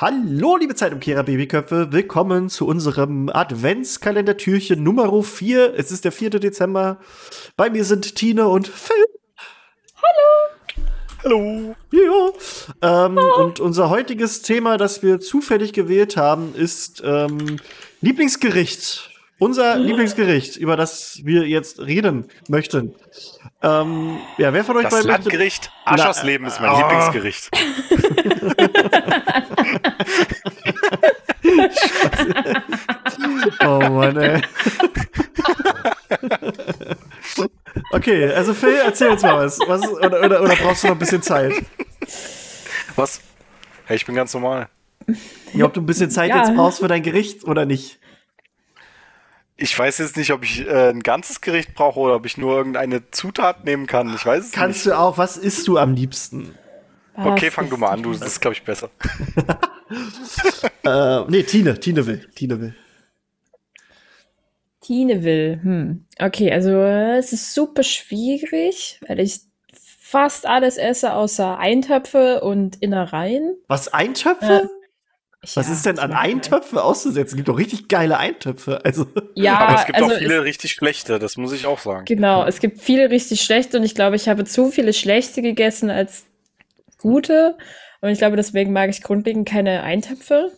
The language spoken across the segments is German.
Hallo, liebe Zeitumkehrer Babyköpfe. Willkommen zu unserem Adventskalender-Türchen Nummer 4. Es ist der 4. Dezember. Bei mir sind Tine und Phil. Hallo. Ja. Ähm, Und unser heutiges Thema, das wir zufällig gewählt haben, ist ähm, Lieblingsgericht. Unser Lieblingsgericht, über das wir jetzt reden möchten. Ähm, ja, wer von euch Das beiden möchte- Landgericht Aschersleben ist mein Ah. Lieblingsgericht. Oh Mann, ey. Okay, also Phil, erzähl uns mal was. was oder, oder, oder brauchst du noch ein bisschen Zeit? Was? Hey, ich bin ganz normal. Ja, ob du ein bisschen Zeit Ja. jetzt brauchst für dein Gericht oder nicht. Ich weiß jetzt nicht, ob ich äh, ein ganzes Gericht brauche oder ob ich nur irgendeine Zutat nehmen kann. Ich weiß es Kannst nicht. du auch, was isst du am liebsten? Okay, Was fang du mal an. Du, das? ist, glaube ich, besser. Äh, nee, Tine, Tine will. Tine will. Tine will. Hm. Okay, also äh, es ist super schwierig, weil ich fast alles esse außer Eintöpfe und Innereien. Was, Eintöpfe? Was Ja, ist denn an ich mag Eintöpfe auszusetzen? Es gibt doch richtig geile Eintöpfe. Also, Ja, Aber es gibt also auch viele richtig schlechte, das muss ich auch sagen. genau, es gibt viele richtig schlechte und ich glaube, ich habe zu viele schlechte gegessen als gute. Und ich glaube, deswegen mag ich grundlegend keine Eintöpfe.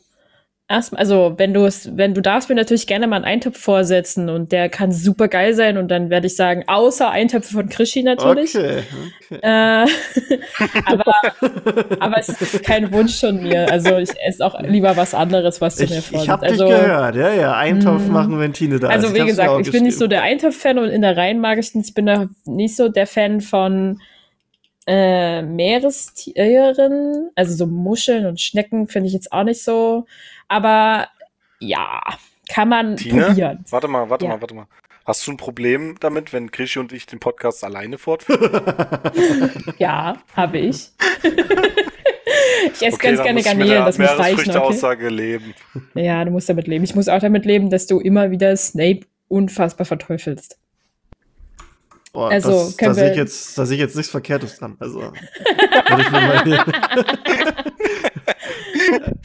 Erstmal, also wenn du es, wenn du darfst mir natürlich gerne mal einen Eintopf vorsetzen und der kann super geil sein und dann werde ich sagen, außer Eintöpfe von Krischi natürlich. okay. okay. Äh, aber, aber es ist kein Wunsch von mir. Also ich esse auch lieber was anderes, was du mir Ich, vorsetzt. ich hab also, dich gehört. Ja, ja. Eintopf Mm. machen, wenn Tine da also ist. wie hab's mir gesagt, ich bin nicht so der Eintopf-Fan und in der Reihen mag ich nicht. Ich bin da nicht so der Fan von äh, Meerestieren. Also so Muscheln und Schnecken finde ich jetzt auch nicht so. Aber ja, kann man Tine? probieren. Warte mal, warte Ja. mal, warte mal. Hast du ein Problem damit, wenn Krischi und ich den Podcast alleine fortführen? Ja, habe ich. ich esse Okay, ganz gerne Garnelen, das muss reichen, okay? Meeresfrüchte-Aussage leben. Ja, du musst damit leben. Ich muss auch damit leben, dass du immer wieder Snape unfassbar verteufelst. Boah, Also, das, da können sehe ich, wir- jetzt- da sehe ich jetzt nichts Verkehrtes dran. Also, würde ich mir mal hier.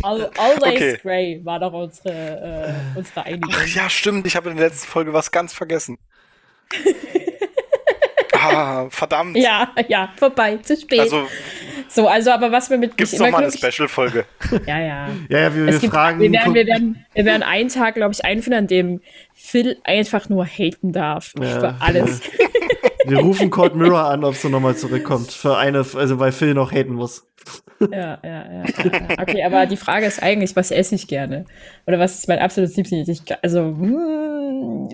All, always Okay. Grey war doch unsere, äh, unsere Einigung. Ach ja, stimmt. Ich habe in der letzten Folge was ganz vergessen. ah, verdammt. Ja, ja, vorbei, zu spät. Also so, also, aber was wir mit gibt's mich noch immer mal eine Special-Folge. Ja, ja. Ja, ja, wir, wir Es gibt, fragen. wir, werden, wir, werden, wir werden einen Tag, glaube ich, einführen, an dem Phil einfach nur haten darf. Ja. Für alles. Wir rufen Cold Mirror an, ob sie nochmal zurückkommt. Für eine, also weil Phil noch haten muss. Ja, ja, ja, ja. ja. Okay, aber die Frage ist eigentlich, was esse ich gerne? Oder was ist mein absolutes Lieblings? Ich, also, mm,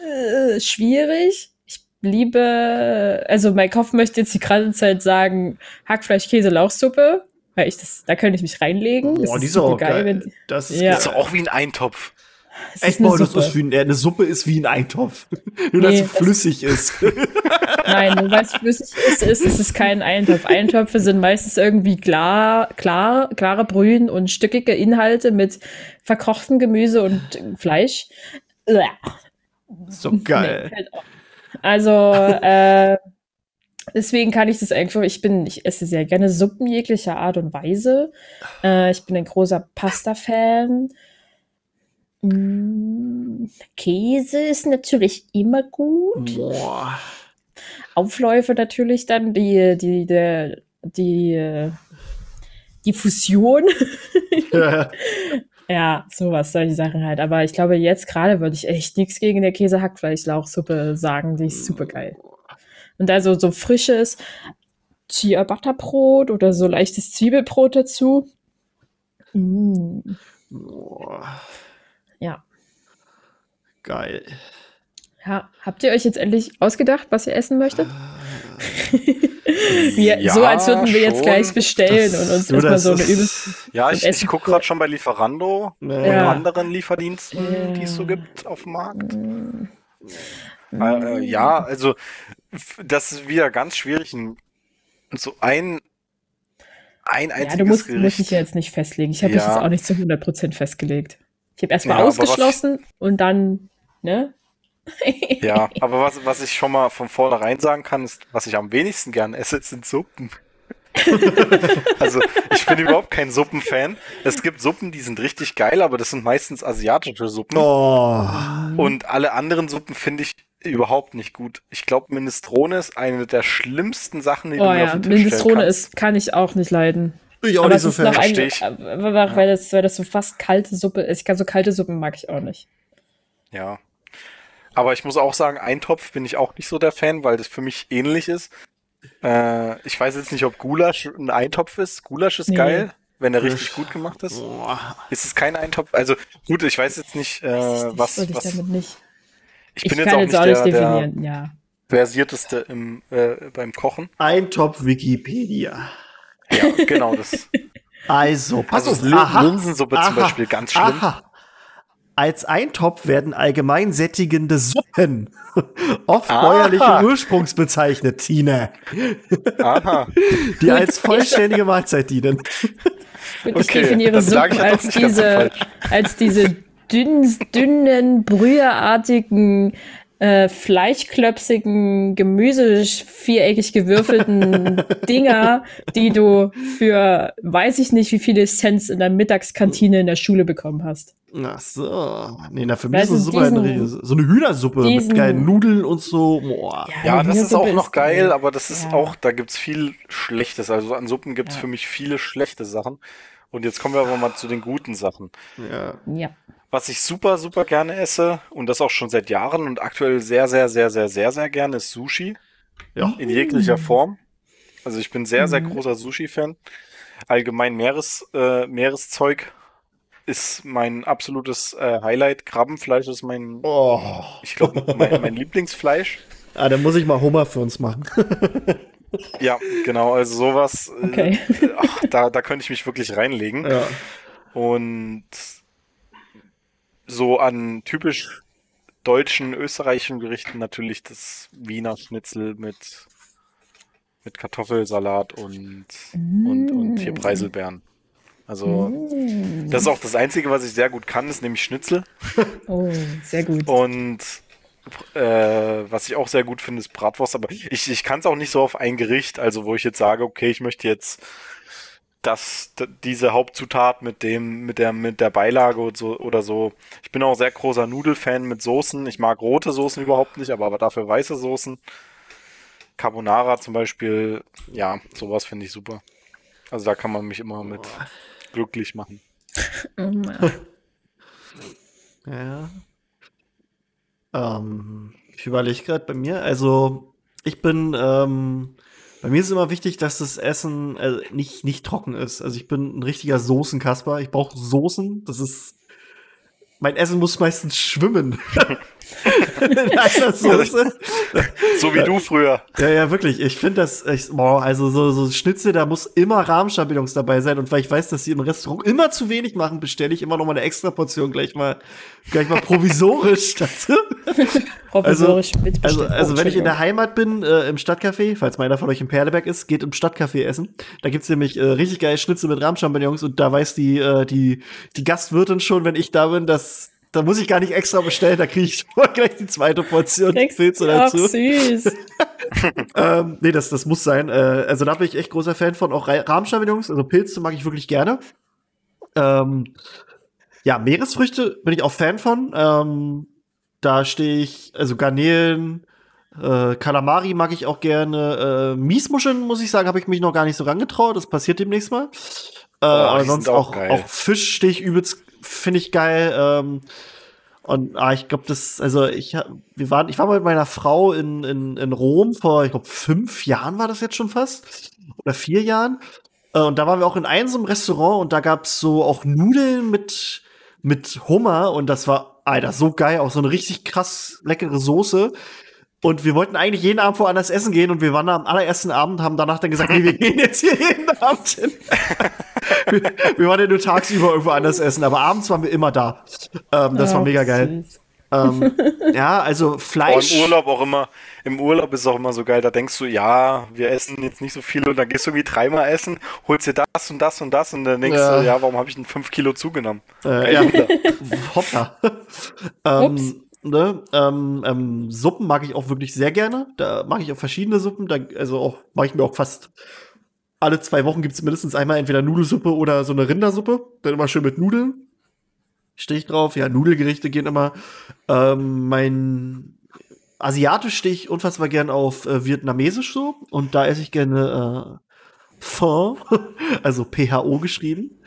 äh, schwierig. Ich liebe, also mein Kopf möchte jetzt die ganze Zeit sagen, Hackfleisch, Käse, Lauchsuppe, weil ich das, da könnte ich mich reinlegen. Das Boah, die ist auch geil. wenn- Das ist Ja. Das ist doch auch wie ein Eintopf. Es Echt, eine boah, das Suppe. ist wie ein, eine Suppe ist wie ein Eintopf. Nur, dass Nee, sie das- flüssig ist. Nein, nur weil es flüssig ist, ist, ist es kein Eintopf. Eintöpfe sind meistens irgendwie klar, klar, klare Brühen und stückige Inhalte mit verkochtem Gemüse und Fleisch. So Nee, geil. fällt auf. Also, äh, deswegen kann ich das einfach, ich bin, ich esse sehr gerne Suppen jeglicher Art und Weise. Äh, ich bin ein großer Pasta-Fan. Mm, Käse ist natürlich immer gut. Boah. Aufläufe natürlich dann, die, die, der, die, äh, die Fusion. Ja, ja, sowas, solche Sachen halt. Aber ich glaube, jetzt gerade würde ich echt nichts gegen der Käse-Hackfleischlauchsuppe sagen. Die ist super geil. Und also so frisches Chia-Butterbrot oder so leichtes Zwiebelbrot dazu. Mm, Boah. Ja. Geil. ja. Habt ihr euch jetzt endlich ausgedacht, was ihr essen möchtet? wir, Ja, so als würden wir jetzt schon. gleich bestellen Das- und uns erstmal so eine ist- übelst Ja, ich, ich gucke gerade schon bei Lieferando und Ja. anderen Lieferdiensten, die es so gibt auf dem Markt. Mm. Äh, äh, ja, also das ist wieder ganz schwierig. ein- So ein, ein Ja, einziges du musst, musst Gericht. dich ja jetzt nicht festlegen. Ich habe mich Ja. jetzt auch nicht zu 100% festgelegt. Ich habe erstmal Ja, ausgeschlossen und dann, ne? Ja, aber was, was ich schon mal von vornherein sagen kann, ist, was ich am wenigsten gern esse, sind Suppen. also ich bin überhaupt kein Suppenfan. Es gibt Suppen, die sind richtig geil, aber das sind meistens asiatische Suppen. Oh. Und alle anderen Suppen finde ich überhaupt nicht gut. Ich glaube, Minestrone ist eine der schlimmsten Sachen, die Oh du mir ja, auf den Tisch Minestrone ist, kann ich auch nicht leiden. Ich auch Aber nicht es so ist noch fan. ein, Versteh ich. aber weil das, weil das so fast kalte Suppe ist. Ich kann so kalte Suppen mag ich auch nicht. Ja. Aber ich muss auch sagen, Eintopf bin ich auch nicht so der Fan, weil das für mich ähnlich ist. Äh, ich weiß jetzt nicht, ob Gulasch ein Eintopf ist. Gulasch ist Nee. geil, wenn er richtig gut gemacht ist. Boah. Ist es kein Eintopf? Also gut, ich weiß jetzt nicht, äh, Weiß ich nicht, was, ich was. damit nicht. Ich Ich, bin jetzt kann auch jetzt nicht der, der definieren, ja. versierteste im, äh, beim Kochen. Eintopf Wikipedia. Ja, genau das. Also, pass Also auf. Lin- Aha. Linsensuppe zum. Beispiel, ganz schlimm. Aha. Als Eintopf werden allgemein sättigende Suppen, oft Aha. bäuerlichen Ursprungs bezeichnet, Tine, Aha. die als vollständige Mahlzeit dienen. Gut, ich Okay, definiere lag Suppen als diese, falsch. als diese dünnen, dünnen, brüherartigen, äh, fleischklöpsigen, gemüseviereckig gewürfelten Dinger, die du für weiß ich nicht wie viele Cents in der Mittagskantine in der Schule bekommen hast. Ach so. Nee, na, für mich ist eine Suppe diesen- eine, so eine Hühnersuppe mit diesen- geilen Nudeln und so. Boah. Ja, das ist auch noch geil, aber das ist Ja. auch, da gibt's viel Schlechtes. Also an Suppen gibt's Ja. für mich viele schlechte Sachen. Und jetzt kommen wir aber mal zu den guten Sachen. Ja. Ja. Was ich super, super gerne esse und das auch schon seit Jahren und aktuell sehr, sehr, sehr, sehr, sehr, sehr gerne ist Sushi Ja. in jeglicher Form. Also ich bin sehr, sehr Mhm. großer Sushi-Fan. Allgemein Meeres, äh, Meereszeug ist mein absolutes äh, Highlight. Krabbenfleisch ist mein, Oh. ich glaube, mein, mein Lieblingsfleisch. Ah, dann muss ich mal Hummer für uns machen. Ja, genau, also sowas, äh, Okay. ach, da, da könnte ich mich wirklich reinlegen. ja. Und so an typisch deutschen, österreichischen Gerichten natürlich das Wiener Schnitzel mit, mit Kartoffelsalat und, und, und hier Preiselbeeren. Also, Mm. das ist auch das Einzige, was ich sehr gut kann, ist nämlich Schnitzel. Oh, sehr gut. Und äh, was ich auch sehr gut finde, ist Bratwurst. Aber ich, ich kann es auch nicht so auf ein Gericht, also wo ich jetzt sage, okay, ich möchte jetzt das, d- diese Hauptzutat mit dem, mit der, mit der Beilage und so, oder so. Ich bin auch sehr großer Nudelfan mit Soßen. Ich mag rote Soßen überhaupt nicht, aber, aber dafür weiße Soßen. Carbonara zum Beispiel, ja, sowas finde ich super. Also da kann man mich immer mit glücklich machen. Oh Mann. Ja. Ähm, ich überlege gerade bei mir, also ich bin, ähm, bei mir ist immer wichtig, dass das Essen äh, nicht, nicht trocken ist. Also ich bin ein richtiger Soßenkasper. Ich brauche Soßen. Das ist. Mein Essen muss meistens schwimmen. In einer Soße. So wie du früher. Ja, ja, wirklich. Ich finde das, ich, boah, also so, so Schnitzel, da muss immer Rahmchampignons dabei sein. Und weil ich weiß, dass die im Restaurant immer zu wenig machen, bestelle ich immer noch mal eine extra Portion gleich mal, gleich mal provisorisch dazu. Provisorisch Also, mitbestimmt. also Oh, wenn ich in der. Heimat bin, äh, im Stadtcafé, falls meiner von euch im Perleberg ist, geht im Stadtcafé essen. Da gibt's nämlich äh, richtig geile Schnitzel mit Rahmchampignons und da weiß die, äh, die, die Gastwirtin schon, wenn ich da bin, dass da muss ich gar nicht extra bestellen, da kriege ich gleich die zweite Portion Pilze Ach, dazu. süß. Ähm, nee, das, das muss sein. Äh, also da bin ich echt großer Fan von. Auch Ra- Rahmchampignons, also Pilze mag ich wirklich gerne. Ähm, ja, Meeresfrüchte bin ich auch Fan von. Ähm, da stehe ich, also Garnelen, äh, Kalamari mag ich auch gerne. Äh, Miesmuscheln, muss ich sagen, habe ich mich noch gar nicht so rangetraut. Das passiert demnächst mal. Äh, aber die sonst auch auch, auch Fisch stehe ich übelst, finde ich geil. Ähm, und ah, ich glaube, das, also ich, wir waren, ich war mal mit meiner Frau in, in, in Rom vor, ich glaube, fünf Jahren war das jetzt schon fast. Oder vier Jahren. Äh, und da waren wir auch in einem so einem Restaurant und da gab's so auch Nudeln mit, mit Hummer und das war, Alter, so geil, auch so eine richtig krass leckere Soße. Und wir wollten eigentlich jeden Abend woanders essen gehen und wir waren da am allerersten Abend, haben danach dann gesagt, nee, wir gehen jetzt hier jeden Abend hin. wir, wir waren ja nur tagsüber irgendwo anders essen, aber abends waren wir immer da. Ähm, das war Ach, mega geil. Ähm, ja, also Oh, Fleisch. im Urlaub auch immer, im Urlaub ist es auch immer so geil, da denkst du, ja, wir essen jetzt nicht so viel und dann gehst du irgendwie dreimal essen, holst dir das und das und das und dann denkst Ja. du, ja, warum habe ich denn fünf Kilo zugenommen? Äh, ja, hoppla. Ähm, ne, ähm, ähm, Suppen mag ich auch wirklich sehr gerne. Da mag ich auch verschiedene Suppen. Da, also auch mache ich mir auch fast alle zwei Wochen gibt es mindestens einmal entweder Nudelsuppe oder so eine Rindersuppe. Dann immer schön mit Nudeln. Stehe ich drauf. Ja, Nudelgerichte gehen immer. Ähm, mein Asiatisch stehe ich unfassbar gern auf äh, Vietnamesisch so. Und da esse ich gerne äh, Pho, also PHO geschrieben.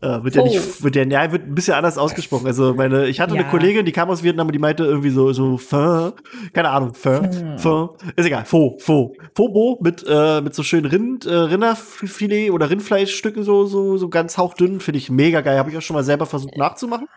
Äh, wird ja nicht, wird ja, ja, wird ein bisschen anders ausgesprochen. Also meine, ich hatte Ja. eine Kollegin, die kam aus Vietnam und die meinte irgendwie so, so Pho, keine Ahnung, Pho, Hm. Pho, ist egal, Pho, Pho, Phobo mit, äh, mit so schönen Rind, äh, Rinderfilet oder Rindfleischstücken so, so, so ganz hauchdünn, finde ich mega geil. Habe ich auch schon mal selber versucht nachzumachen.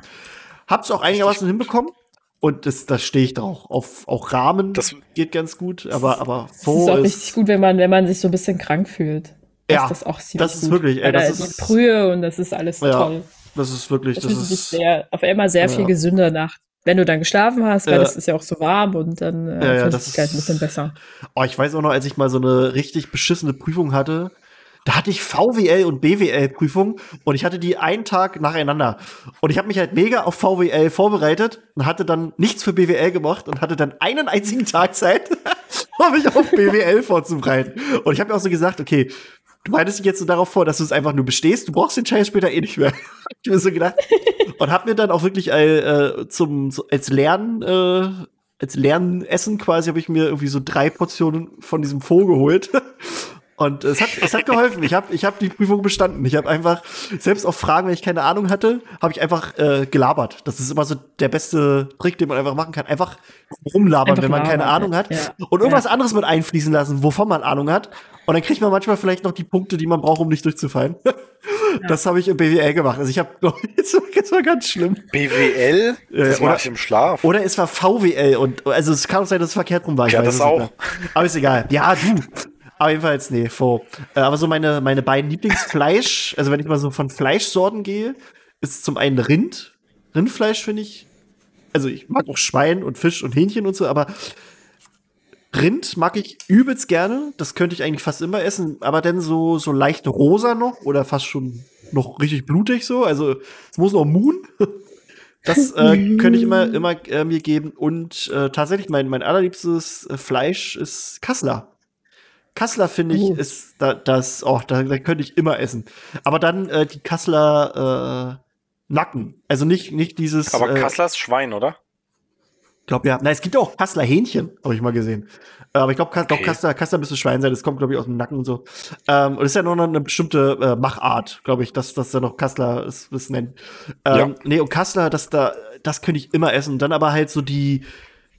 Hab's auch einigermaßen hinbekommen. Und das, das stehe ich drauf. Auf auch Rahmen Das- geht ganz gut, aber, aber Das Pho ist auch richtig gut, wenn man, wenn man sich so ein bisschen krank fühlt. Ja, das auch ziemlich das ist gut. wirklich, ey, das da ist- die Brühe und das ist alles Ja, toll. das ist wirklich, Das das fühlt sich ist, sehr, auf einmal sehr viel Ja. gesünder nach, wenn du dann geschlafen hast, weil Ja. es ist ja auch so warm und dann äh, Ja, ja, das sich gleich ein ist- bisschen besser. Oh, ich weiß auch noch, als ich mal so eine richtig beschissene Prüfung hatte, da hatte ich VWL und BWL Prüfung und ich hatte die einen Tag nacheinander. Und ich habe mich halt mega auf VWL vorbereitet und hatte dann nichts für BWL gemacht und hatte dann einen einzigen Tag Zeit, um mich auf BWL vorzubereiten. Und ich habe mir auch so gesagt, okay, du bereitest dich jetzt so darauf vor, dass du es einfach nur bestehst, du brauchst den Scheiß später eh nicht mehr. hab ich mir so gedacht. Und habe mir dann auch wirklich äh, zum, so, als Lernen, äh, als Lernessen quasi habe ich mir irgendwie so drei Portionen von diesem Faux geholt. Und es hat, es hat geholfen. Ich habe ich hab die Prüfung bestanden. Ich habe einfach, selbst auf Fragen, wenn ich keine Ahnung hatte, habe ich einfach äh, gelabert. Das ist immer so der beste Trick, den man einfach machen kann. Einfach rumlabern, Einfach wenn man keine Ahnung hat. ja. Und irgendwas anderes mit einfließen lassen, wovon man Ahnung hat. Und dann kriegt man manchmal vielleicht noch die Punkte, die man braucht, um nicht durchzufallen. Das habe ich im BWL gemacht. Also ich habe, jetzt war, jetzt war ganz schlimm. BWL? Das oder- mache ich im Schlaf. Oder es war VWL und also es kann auch sein, dass es verkehrt rum war. Ich Ja, weiß das auch. Aber ist egal. Ja, du. Aber jedenfalls, nee, vor. Äh, aber so meine, meine beiden Lieblingsfleisch, also wenn ich mal so von Fleischsorten gehe, ist zum einen Rind. Rindfleisch finde ich. Also ich mag auch Schwein und Fisch und Hähnchen und so, aber Rind mag ich übelst gerne. Das könnte ich eigentlich fast immer essen, aber dann so, so leicht rosa noch oder fast schon noch richtig blutig so. Also es muss noch Moon. Das äh, könnte ich immer, immer äh, mir geben. Und äh, tatsächlich, mein, mein allerliebstes äh, Fleisch ist Kassler. Kassler finde ich, Oh. ist da, das, oh, da, da könnte ich immer essen. Aber dann äh, die Kassler äh, Nacken. Also nicht, nicht dieses. Aber äh, Kassler ist Schwein, oder? ich glaube ja. Na, es gibt ja auch Kassler Hähnchen, habe ich mal gesehen. Äh, Aber ich glaube, Kass, Okay. doch, Kassler, Kassler müsste Schwein sein. Das kommt, glaube ich, aus dem Nacken und so. Ähm, und das ist ja noch eine bestimmte äh, Machart, glaube ich, dass das da noch Kassler es, es nennt. Ähm, Ja. Nee, und Kassler, das da, das könnte ich immer essen. Und dann aber halt so die,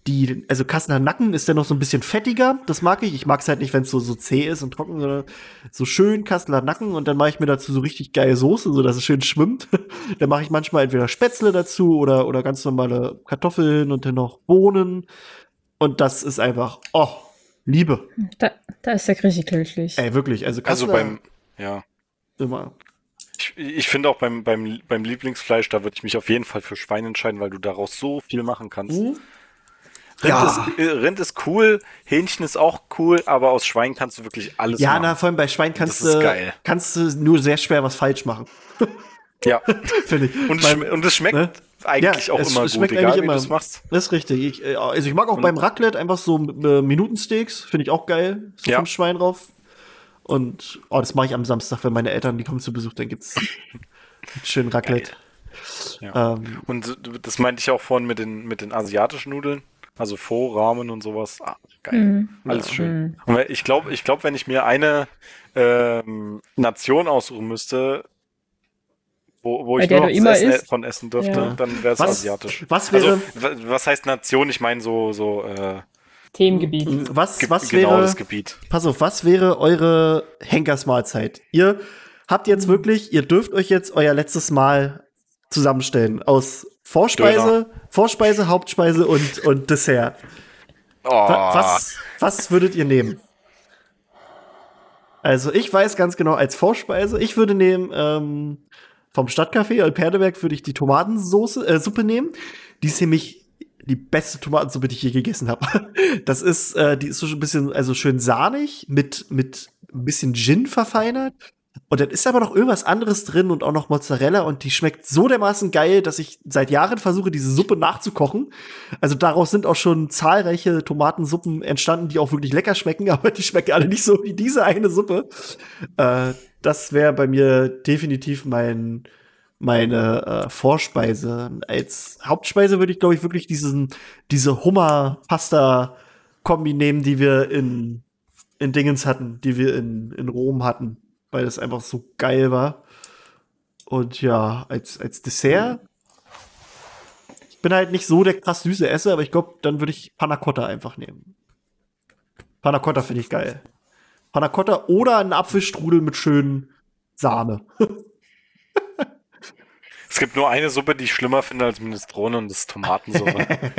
die, also Kassler Nacken ist ja noch so ein bisschen fettiger. Das mag ich. Ich mag es halt nicht, wenn es so, so zäh ist und trocken, sondern so schön Kassler Nacken und dann mache ich mir dazu so richtig geile Soße, so dass es schön schwimmt. dann mache ich manchmal entweder Spätzle dazu oder, oder ganz normale Kartoffeln und dann noch Bohnen. Und das ist einfach, oh, Liebe. Da, da ist der richtig glücklich. Ey, wirklich. Also Also Kassler beim, ja. immer. Ich, ich finde auch beim, beim, beim Lieblingsfleisch, da würde ich mich auf jeden Fall für Schwein entscheiden, weil du daraus so viel machen kannst. Rind, Ja. ist, äh, Rind ist cool, Hähnchen ist auch cool, aber aus Schwein kannst du wirklich alles Ja, machen. na, vor allem bei Schwein kannst du, kannst du nur sehr schwer was falsch machen, ja. finde ich. Und, schm- und es schmeckt ne? eigentlich Ja, auch es- immer es gut, schmeckt egal eigentlich wie immer. du es machst. Das ist richtig. Ich, äh, also ich mag auch Und- beim Raclette einfach so äh, Minutensteaks, finde ich auch geil. So Ja. vom Schwein drauf. Und oh, das mache ich am Samstag, wenn meine Eltern die kommen zu Besuch, dann gibt's schön Raclette. Ja. Ähm, Und das meinte ich auch vorhin mit den, mit den asiatischen Nudeln. Also Pho, Ramen und sowas. Ah, geil. Mhm. Alles Ja. schön. Mhm. Und ich glaube, ich glaub, wenn ich mir eine ähm, Nation aussuchen müsste, wo, wo ich nur noch immer Essen von essen dürfte, Ja. dann wäre es asiatisch. was wäre- Also, wa- was heißt Nation? Ich meine so, so äh, Themengebiet. was, ge- was genau wäre, das Gebiet. pass auf, was wäre eure Henkersmahlzeit? Ihr habt jetzt wirklich, ihr dürft euch jetzt euer letztes Mal zusammenstellen aus Vorspeise, Vorspeise, Hauptspeise und, und Dessert. Oh, Wa- Was, was würdet ihr nehmen? Also ich weiß ganz genau, als Vorspeise, ich würde nehmen ähm, vom Stadtcafé Alperdeberg würde ich die Tomatensoße, äh, Suppe nehmen. Die ist nämlich die beste Tomatensuppe, die ich je gegessen habe. Das ist, äh, die ist so ein bisschen, also schön sahnig mit mit ein bisschen Gin verfeinert Und dann ist aber noch irgendwas anderes drin und auch noch Mozzarella und die schmeckt so dermaßen geil, dass ich seit Jahren versuche, diese Suppe nachzukochen. Also daraus sind auch schon zahlreiche Tomatensuppen entstanden, die auch wirklich lecker schmecken, aber die schmecken alle nicht so wie diese eine Suppe. Äh, das wäre bei mir definitiv mein, meine äh, Vorspeise. Als Hauptspeise würde ich, glaube ich, wirklich diesen, diese Hummer-Pasta-Kombi nehmen, die wir in, in Dingens hatten, die wir in, in Rom hatten, weil das einfach so geil war. Und ja, als, als Dessert. Ich bin halt nicht so der krass süße Esser, aber ich glaube, dann würde ich Panna Cotta einfach nehmen. Panna Cotta finde ich geil. Panna Cotta oder einen Apfelstrudel mit schönen Sahne. Es gibt nur eine Suppe, die ich schlimmer finde als Minestrone und das ist Tomatensuppe.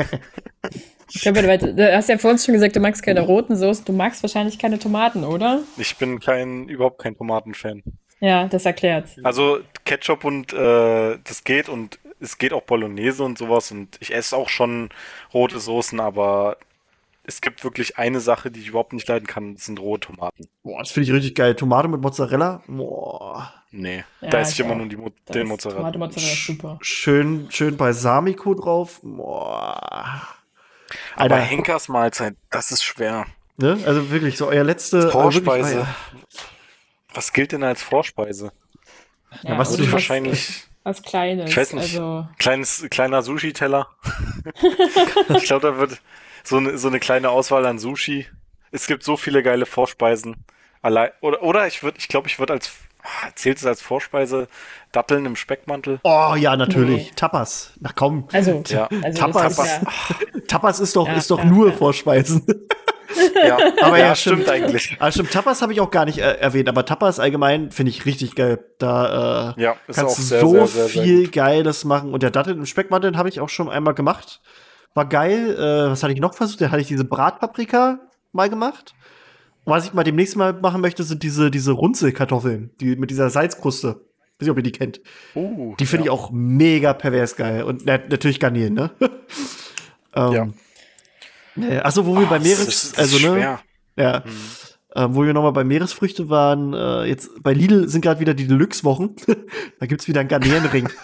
Ich glaube, du, hast ja vor uns schon gesagt, du magst keine roten Soßen, du magst wahrscheinlich keine Tomaten, oder? ich bin kein, überhaupt kein Tomatenfan. Ja, das erklärt's. Also Ketchup und äh, das geht und es geht auch Bolognese und sowas und ich esse auch schon rote Soßen, aber es gibt wirklich eine Sache, die ich überhaupt nicht leiden kann, das sind rohe Tomaten. Boah, das finde ich richtig geil. Tomate mit Mozzarella. Boah. Nee, Ja, da esse ich ich immer auch. nur die Mo den Mozzarella. Tomate Mozzarella ist super. Schön, schön Balsamico drauf. Boah. Aber Alter, Henkers Mahlzeit, das ist schwer. ne? Also wirklich, so euer letzte. Vorspeise. Äh, wirklich, Was gilt denn als Vorspeise? Ja, was und du Würde ich was- wahrscheinlich Was Kleines. Ich weiß nicht. Also, kleines, kleiner Sushi-Teller. ich glaube, da wird so eine, so eine kleine Auswahl an Sushi. Es gibt so viele geile Vorspeisen. Allein, oder, oder ich würde, ich glaube, ich würde als, zählt es als Vorspeise Datteln im Speckmantel? oh ja, natürlich. Nee. Tapas. Na komm. also, Ja. also Tapas. ist ja, Tapas ist doch, Ja, ist doch ja, nur ja. Vorspeisen. Ja, Aber ja, ja, stimmt. stimmt eigentlich. Ah, stimmt, Tapas habe ich auch gar nicht äh, erwähnt, aber Tapas allgemein finde ich richtig geil. Da äh, Ja, ist kannst du sehr, so sehr, sehr, sehr viel gut. Geiles machen. Und der Datteln im Speckmantel habe ich auch schon einmal gemacht. War geil. Äh, was hatte ich noch versucht? Da hatte ich diese Bratpaprika mal gemacht. Was ich mal demnächst mal machen möchte, sind diese, diese Runzelkartoffeln, die mit dieser Salzkruste. Weiß nicht, ob ihr die kennt. Uh, Die finde ja. ich auch mega pervers geil. Und na, natürlich Garnelen, ne? ähm, ja. Achso, wo wir Ah, bei Meeres, also ne, schwer. ja, ähm, wo wir nochmal bei Meeresfrüchte waren, äh, jetzt bei Lidl sind gerade wieder die Deluxe-Wochen. da gibt's wieder einen Garnelenring.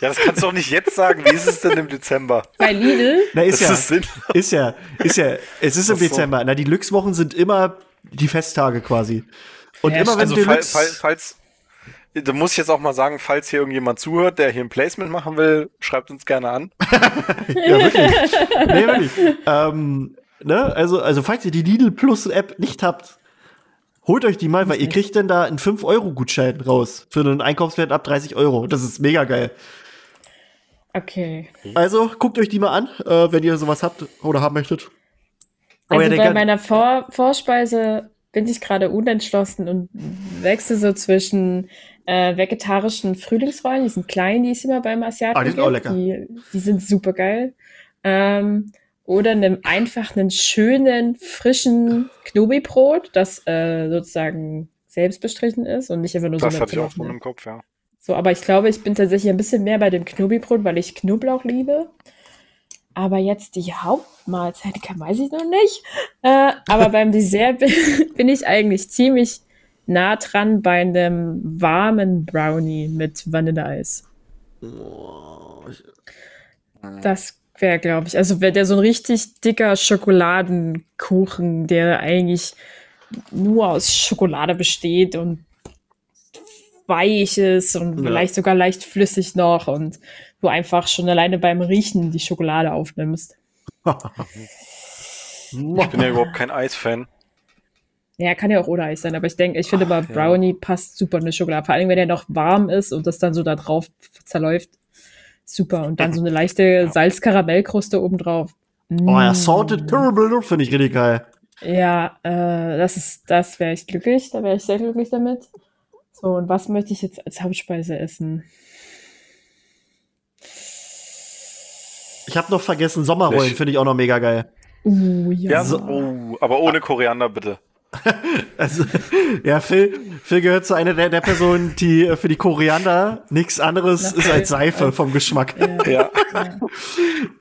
Ja, das kannst du auch nicht jetzt sagen. Wie ist es denn im Dezember? bei Lidl. Na, ist Das ja, ist Sinn. ist ja, ist ja, es ist im. Dezember. Na, die Deluxe-Wochen sind immer die Festtage quasi. Und Ja, immer wenn Also, fall, Deluxe, fall, falls, da muss ich jetzt auch mal sagen, falls hier irgendjemand zuhört, der hier ein Placement machen will, schreibt uns gerne an. ja wirklich, nee, wirklich. Ähm, ne, also, also falls ihr die Lidl Plus App nicht habt, holt euch die mal, weil ihr kriegt dann da einen 5-Euro-Gutschein raus für einen Einkaufswert ab 30 Euro. Das ist mega geil. Okay. Also guckt euch die mal an, äh, wenn ihr sowas habt oder haben möchtet. Aber Also bei meiner Vor Vorspeise bin ich gerade unentschlossen und wechsle so zwischen äh, vegetarischen Frühlingsrollen, die sind klein, die es immer beim Asiaten Ah, die sind auch lecker. Die, die sind super geil. Ähm, oder einem einfach einen schönen, frischen Knobi-Brot, das äh, sozusagen selbst bestrichen ist und nicht einfach nur Das so hatte ich auch schon im Kopf, ja. so, aber ich glaube, ich bin tatsächlich ein bisschen mehr bei dem Knobi-Brot, weil ich Knoblauch liebe. Aber jetzt die Hauptmahlzeit, kann, weiß ich noch nicht. Äh, aber beim Dessert bin, bin ich eigentlich ziemlich nah dran bei einem warmen Brownie mit Vanilleeis. Das wäre, glaube ich, also wäre der so ein richtig dicker Schokoladenkuchen, der eigentlich nur aus Schokolade besteht und weich ist und Ja. vielleicht sogar leicht flüssig noch und du einfach schon alleine beim Riechen die Schokolade aufnimmst. Ich bin ja überhaupt kein Eisfan. Ja, kann ja auch ohne Eis sein, aber ich denke, ich finde Ach, mal ja. Brownie passt super in eine Schokolade. Vor allem, wenn der noch warm ist und das dann so da drauf zerläuft. Super. Und dann so eine leichte Salz-Karamellkruste obendrauf. Oh ja, Mm. Salted Caramel finde ich richtig geil. Ja, äh, das ist, das wäre ich glücklich, da wäre ich sehr glücklich damit. So, und was möchte ich jetzt als Hauptspeise essen? Ich habe noch vergessen, Sommerrollen finde ich auch noch mega geil. Uh, ja. Ja, so, oh, aber ohne Koriander bitte. Also, ja, Phil, Phil gehört zu einer der, der Personen, die äh, für die Koriander nichts anderes Na, ist als Seife als- vom Geschmack. Ja, Ja. ja.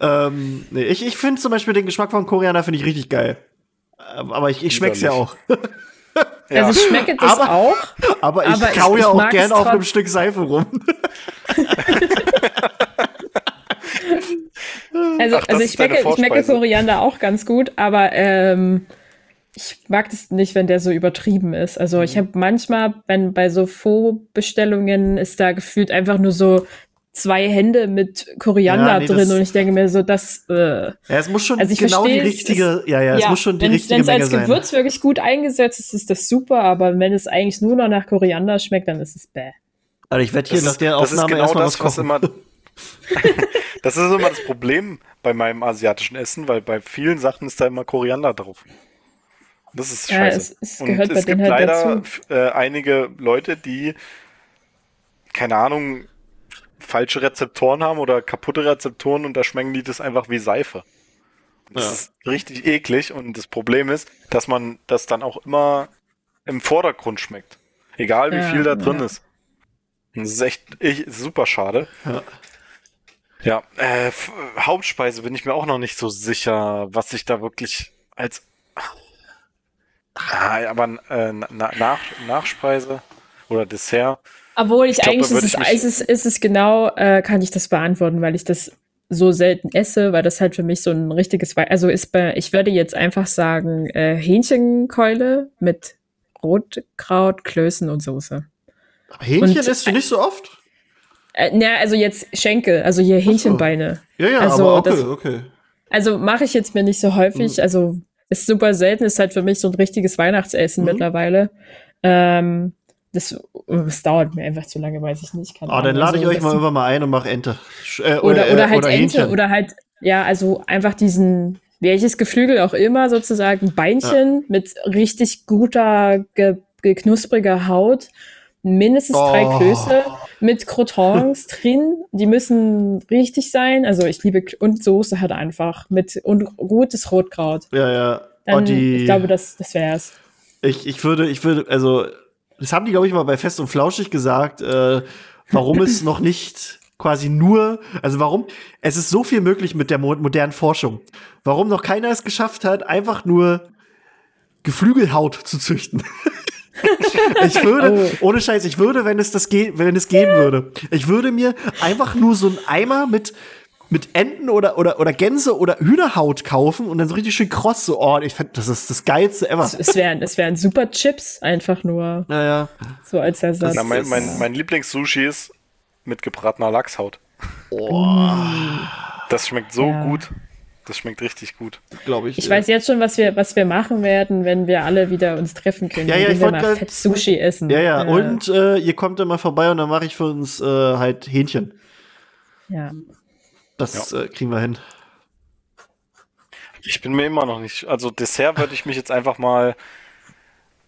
Ähm, nee, ich ich finde zum Beispiel den Geschmack von Koriander finde ich richtig geil. Aber ich, ich schmeck's ja auch. Also ich schmecke das Aber- auch. Aber ich Aber ich- kau ja ich auch gern auf einem Stück Seife rum. Also, Ach, also ich schmecke, ich schmecke. Koriander auch ganz gut, aber ähm, ich mag das nicht, wenn der so übertrieben ist. Also Mhm. ich habe manchmal, wenn bei so Faux-Bestellungen ist da gefühlt einfach nur so zwei Hände mit Koriander Ja, nee, drin und ich denke mir so, das äh, Ja, es muss schon Also ich genau die verstehe, es richtige, ja, ja, es muss schon die wenn richtige es Menge als sein. Gewürz wirklich gut eingesetzt ist, ist das super, aber wenn es eigentlich nur noch nach Koriander schmeckt, dann ist es bäh. Also ich werde hier Das nach ist, der das ist Aufnahme genau erstmal das, was was kochen. immer. das ist immer das Problem bei meinem asiatischen Essen, weil bei vielen Sachen ist da immer Koriander drauf. Das ist Ja, scheiße. es- es Und gehört bei es denen gibt halt leider dazu. äh, einige Leute, die keine Ahnung falsche Rezeptoren haben oder kaputte Rezeptoren und da schmecken die das einfach wie Seife. Das Ja. ist richtig eklig und das Problem ist, dass man das dann auch immer im Vordergrund schmeckt. Egal wie Ja, viel da drin ja. ist. Und Das ist echt ich, super schade. Ja. Ja, äh, Hauptspeise bin ich mir auch noch nicht so sicher, was ich da wirklich als. Ah, aber äh, na, nach, Nachspeise oder Dessert. Obwohl ich, Ich glaub, eigentlich da ist es, ist es, ist es genau, äh, kann ich das beantworten, weil ich das so selten esse, weil das halt für mich so ein richtiges, Wei- also ist bei, ich würde jetzt einfach sagen, äh, Hähnchenkeule mit Rotkraut, Klößen und Soße. Hähnchen Und- isst du nicht so oft? Äh, na, also jetzt Schenkel, also hier Hähnchenbeine. Ja, ja, Also, aber okay, das- okay. Also mache ich jetzt mir nicht so häufig, Mhm. also ist super selten, ist halt für mich so ein richtiges Weihnachtsessen Mhm. mittlerweile. Ähm, das, das dauert mir einfach zu lange, weiß ich nicht. Keine Ah, dann lade ich Also euch mal irgendwann mal ein und mache Ente. Äh, Oder, äh, oder halt oder Ente Hähnchen. oder halt, ja, also einfach diesen, welches Geflügel auch immer, sozusagen Beinchen mit richtig guter, ge, ge knuspriger Haut, mindestens drei Oh. Klöße mit Croutons drin, die müssen richtig sein, also ich liebe, und Soße halt einfach mit, und gutes Rotkraut. Ja, ja. Dann, oh, die, ich glaube, das, das wär's. ich, ich würde, ich würde, also, das haben die, glaube ich, mal bei Fest und Flauschig gesagt, äh, warum es noch nicht quasi nur, also warum, es ist so viel möglich mit der mo modernen Forschung. Warum noch keiner es geschafft hat, einfach nur Geflügelhaut zu züchten. ich würde, ohne Scheiß, ich würde, wenn es das geht, wenn es geben würde, ich würde mir einfach nur so einen Eimer mit mit Enten oder, oder, oder Gänse oder Hühnerhaut kaufen und dann so richtig schön kross, so, oh, ich find, das ist das geilste ever. Es wären, es wären super Chips, einfach nur, Naja. so als Ersatz. Na, mein, mein, mein Lieblingssushi ist mit gebratener Lachshaut. Oh, Das schmeckt so Ja. gut. Das schmeckt richtig gut. glaube ich. Ich weiß jetzt schon, was wir, was wir machen werden, wenn wir alle wieder uns treffen können. Ja, ja, ich wir wollt mal grad- fett Sushi essen. Ja, ja, und äh, ihr kommt dann mal vorbei und dann mache ich für uns äh, halt Hähnchen. ja. Das äh, kriegen wir hin. Ich bin mir immer noch nicht. Also Dessert würde ich mich jetzt einfach mal.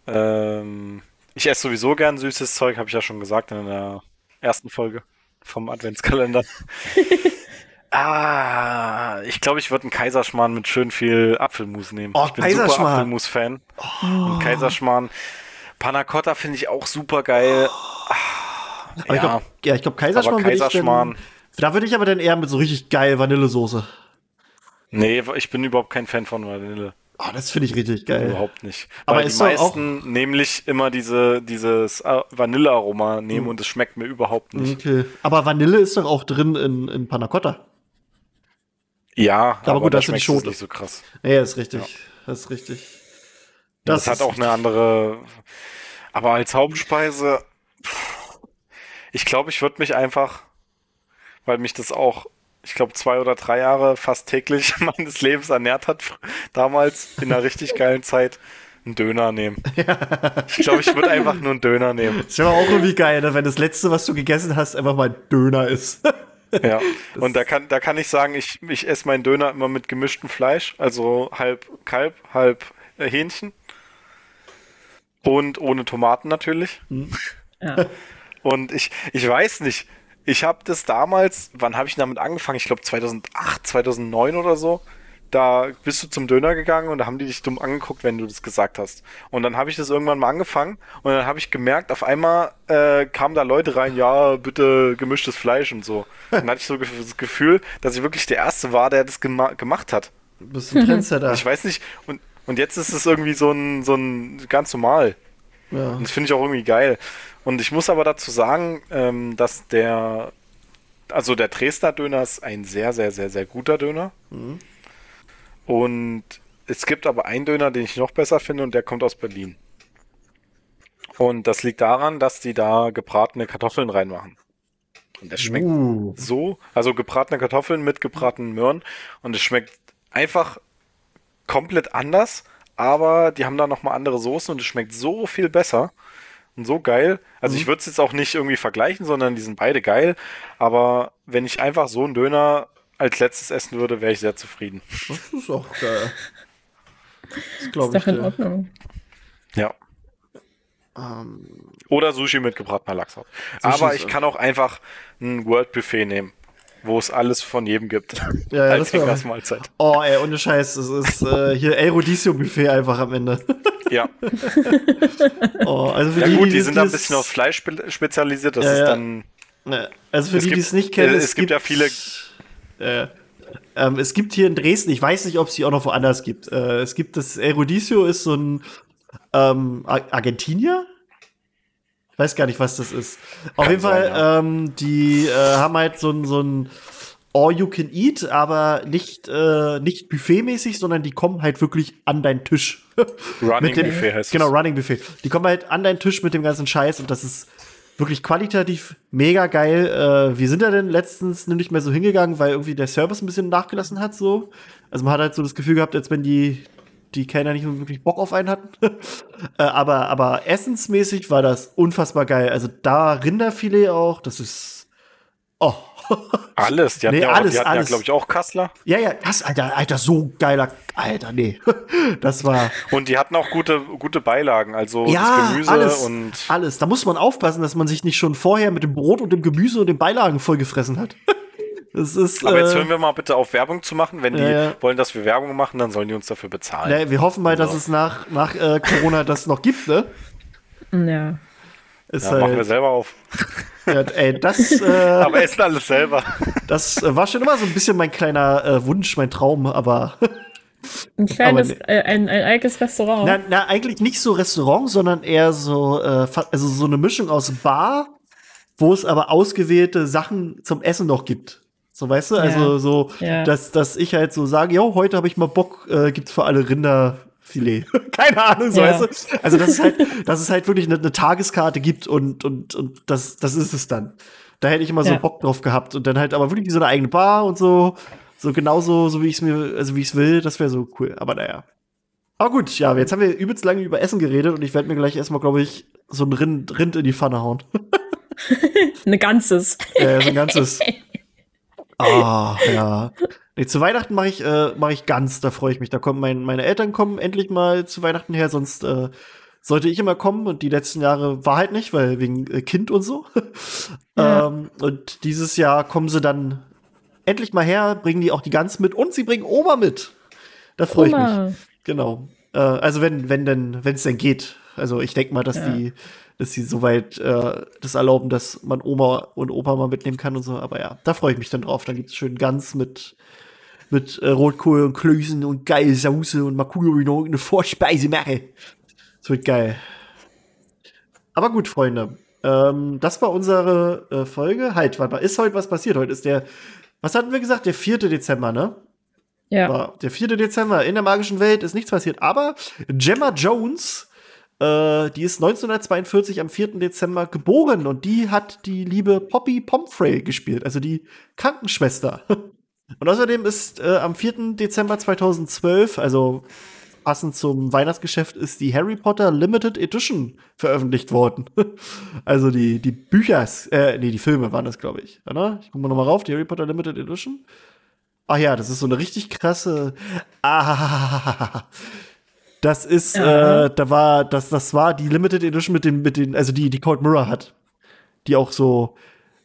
Ähm, ich esse sowieso gern süßes Zeug, habe ich ja schon gesagt in der ersten Folge vom Adventskalender. ah, ich glaube, ich würde einen Kaiserschmarrn mit schön viel Apfelmus nehmen. Oh, ich bin super. Apfelmus-Fan. Und Kaiserschmarrn. Panna Cotta finde ich auch super geil. Aber ich glaube, ja, ich glaube, Kaiserschmarrn, ich Kaiserschmarrn. dann, Da würde ich aber dann eher mit so richtig geil Vanillesoße. Nee, ich bin überhaupt kein Fan von Vanille. Oh, das finde ich richtig geil. Überhaupt nicht. Aber Weil die meisten nämlich immer diese, dieses äh, Vanillearoma nehmen Mhm. und es schmeckt mir überhaupt nicht. Okay. Aber Vanille ist doch auch drin in, in Panna Cotta. Ja, Aber gut, da das Schote. nicht so krass. Ja, ist richtig. Das ist richtig. Das, Das hat ist auch eine andere. Aber als Hauptspeise, ich glaube, ich würde mich einfach, weil mich das auch, ich glaube, zwei oder drei Jahre fast täglich meines Lebens ernährt hat, damals in einer richtig geilen Zeit, einen Döner nehmen. Ich glaube, ich würde einfach nur einen Döner nehmen. Das wäre aber auch irgendwie geil, ne? wenn das letzte, was du gegessen hast, einfach mal ein Döner ist. Ja, und da kann, da kann ich sagen, ich, ich esse meinen Döner immer mit gemischtem Fleisch, also halb Kalb, halb äh, Hähnchen. Und ohne Tomaten natürlich. Ja. Und ich, ich weiß nicht, ich habe das damals, wann habe ich damit angefangen? Ich glaube 2008, 2009 oder so. Da bist du zum Döner gegangen und da haben die dich dumm angeguckt, wenn du das gesagt hast. Und dann habe ich das irgendwann mal angefangen und dann habe ich gemerkt, auf einmal äh, kamen da Leute rein, ja, bitte gemischtes Fleisch und so. Dann hatte ich so das Gefühl, dass ich wirklich der Erste war, der das gema gemacht hat. Du bist ein Trendsetter. Ich weiß nicht, und Und jetzt ist es irgendwie so ein, so ein ganz normal. Ja. Und das finde ich auch irgendwie geil. Und ich muss aber dazu sagen, ähm, dass der, also der Dresdner Döner ist ein sehr, sehr, sehr, sehr guter Döner. Mhm. Und es gibt aber einen Döner, den ich noch besser finde und der kommt aus Berlin. Und das liegt daran, dass die da gebratene Kartoffeln reinmachen. Und das schmeckt Uh. so, also gebratene Kartoffeln mit gebratenen Möhren und es schmeckt einfach komplett anders, aber die haben da nochmal andere Soßen und es schmeckt so viel besser und so geil. Also ich würde es jetzt auch nicht irgendwie vergleichen, sondern die sind beide geil, aber wenn ich einfach so einen Döner als letztes essen würde, wäre ich sehr zufrieden. Das ist auch geil. Das Ist glaube ich. doch in dir. Ordnung. Ja. Ähm, Oder Sushi mit gebratener Lachshaut. Aber ich kann auch einfach ein World Buffet nehmen, wo es alles von jedem gibt. Ja, ja, als das Henkersmahlzeit. oh, ey, ohne Scheiß. Es ist äh, hier Erudicio-Buffet einfach am Ende. Ja. Oh, also für ja die, gut, die die sind da ein es- bisschen auf Fleisch spe- spezialisiert. Das Ja, ist ja. dann. Ne, Also für Es die, die gibt- es nicht kennen, äh, es gibt ja viele- Äh, ähm, es gibt hier in Dresden, ich weiß nicht, ob es die auch noch woanders gibt. Äh, es gibt das Erudicio, ist so ein ähm, Ar- Argentinier? Ich weiß gar nicht, was das ist. Auf Kann jeden Fall, sein, ja. ähm, die äh, haben halt so ein, so ein All you can eat, aber nicht, äh, nicht buffetmäßig, sondern die kommen halt wirklich an deinen Tisch. Running Mit dem- Buffet heißt Genau. Running Buffet. Die kommen halt an deinen Tisch mit dem ganzen Scheiß und das ist wirklich qualitativ mega geil. Äh, wir sind da denn letztens nicht mehr so hingegangen, weil irgendwie der Service ein bisschen nachgelassen hat, so. Also man hat halt so das Gefühl gehabt, als wenn die, die Kellner nicht wirklich Bock auf einen hatten. äh, aber, aber essensmäßig war das unfassbar geil. Also da Rinderfilet auch, das ist. Oh. Alles. Die hatten Nee, ja, alles, die hatten ja alles. glaube ich, auch Kassler. ja, ja, das, Alter, Alter, so geiler. Alter, nee. das war. Und die hatten auch gute, gute Beilagen. Also Ja, das Gemüse alles, und. alles. Da muss man aufpassen, dass man sich nicht schon vorher mit dem Brot und dem Gemüse und den Beilagen vollgefressen hat. Das ist. Aber jetzt äh, hören wir mal bitte auf, Werbung zu machen. Wenn die Ja, ja. wollen, dass wir Werbung machen, dann sollen die uns dafür bezahlen. ne, wir hoffen mal, dass So. es nach, nach äh, Corona das noch gibt, ne? Ja. Ist Ja, machen wir halt, selber auf. ja, ey, das, äh, Aber essen alles selber. das äh, war schon immer so ein bisschen mein kleiner äh, Wunsch, mein Traum, aber Ein kleines, nee. äh, ein, ein eigenes Restaurant. na, na, eigentlich nicht so Restaurant, sondern eher so, äh, also so eine Mischung aus Bar, wo es aber ausgewählte Sachen zum Essen noch gibt. So, weißt du? Also so, Ja. dass, dass ich halt so sage, jo, heute habe ich mal Bock, äh, gibt's für alle Rinderfilet. Keine Ahnung, so Ja. weißt du? Also, dass es halt, dass es halt wirklich eine, eine Tageskarte gibt und, und, und das, das ist es dann. Da hätte ich immer so Ja. Bock drauf gehabt und dann halt aber wirklich so eine eigene Bar und so. So genauso, so wie ich es mir, also wie ich es will, das wäre so cool. Aber naja. Aber gut, ja, jetzt haben wir übelst lange über Essen geredet und ich werde mir gleich erstmal, glaube ich, so ein Rind, Rind in die Pfanne hauen. Ein ganzes. Äh, so ein ganzes. Ah, ja. Nee, zu Weihnachten mache ich, äh, mach ich ganz, da freue ich mich. Da kommen mein, meine Eltern kommen endlich mal zu Weihnachten her, sonst äh, sollte ich immer kommen und die letzten Jahre war halt nicht, weil wegen äh, Kind und so. Ja. ähm, und dieses Jahr kommen sie dann endlich mal her, bringen die auch die Gans mit und sie bringen Oma mit. Da freue ich mich. Genau. Äh, also wenn, wenn denn, wenn es denn geht. Also ich denke mal, dass Ja. die, dass sie soweit äh, das erlauben, dass man Oma und Opa mal mitnehmen kann und so. Aber ja, da freue ich mich dann drauf. Dann gibt's schön Gans mit mit äh, Rotkohl und Klößen und geile Soße und mal gucken, ob ich noch irgendeine Vorspeise mache. Das wird geil. Aber gut, Freunde. Ähm, das war unsere äh, Folge. Halt, warte mal, ist heute was passiert? Heute ist der, was hatten wir gesagt? Der 4. Dezember, ne? Ja. War der 4. Dezember in der magischen Welt ist nichts passiert. Aber Gemma Jones, äh, die ist 1942 am 4. Dezember geboren und die hat die liebe Poppy Pomfrey gespielt, also die Krankenschwester. Und außerdem ist äh, am 4. Dezember 2012, also passend zum Weihnachtsgeschäft, ist die Harry Potter Limited Edition veröffentlicht worden. also die, die Büchers, äh, nee, die Filme waren das, glaube ich. Oder? Ich gucke mal nochmal rauf, die Harry Potter Limited Edition. Ach ja, das ist so eine richtig krasse. Ah, das ist, Ja. äh, da war, das, das war die Limited Edition mit den, mit den, also die, die Cold Mirror hat. Die auch so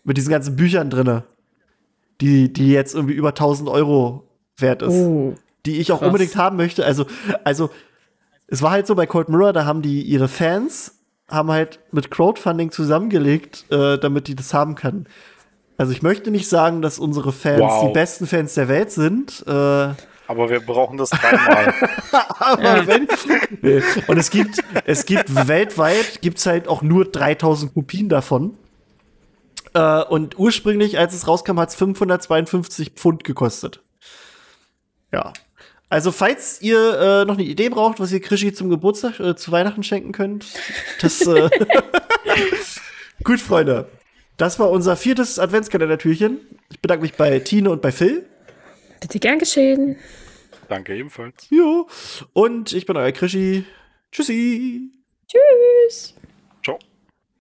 mit diesen ganzen Büchern drinne. Die, die jetzt irgendwie über 1000 Euro wert ist. Oh. Die ich auch krass. unbedingt haben möchte. Also, also, es war halt so bei Cold Mirror, da haben die ihre Fans, haben halt mit Crowdfunding zusammengelegt, äh, damit die das haben können. Also ich möchte nicht sagen, dass unsere Fans Wow. die besten Fans der Welt sind. Äh, Aber wir brauchen das dreimal. Aber wenn. Und es gibt, es gibt weltweit, gibt's halt auch nur 3000 Kopien davon. Äh, und ursprünglich, als es rauskam, hat's 552 Pfund gekostet. Ja. Also, falls ihr äh, noch eine Idee braucht, was ihr Krischi zum Geburtstag, äh, zu Weihnachten schenken könnt, das. Äh Gut, Freunde. Das war unser viertes Adventskalender-Türchen. Ich bedanke mich bei Tine und bei Phil. Bitte gern geschehen. Danke ebenfalls. Jo. Und ich bin euer Krischi. Tschüssi. Tschüss.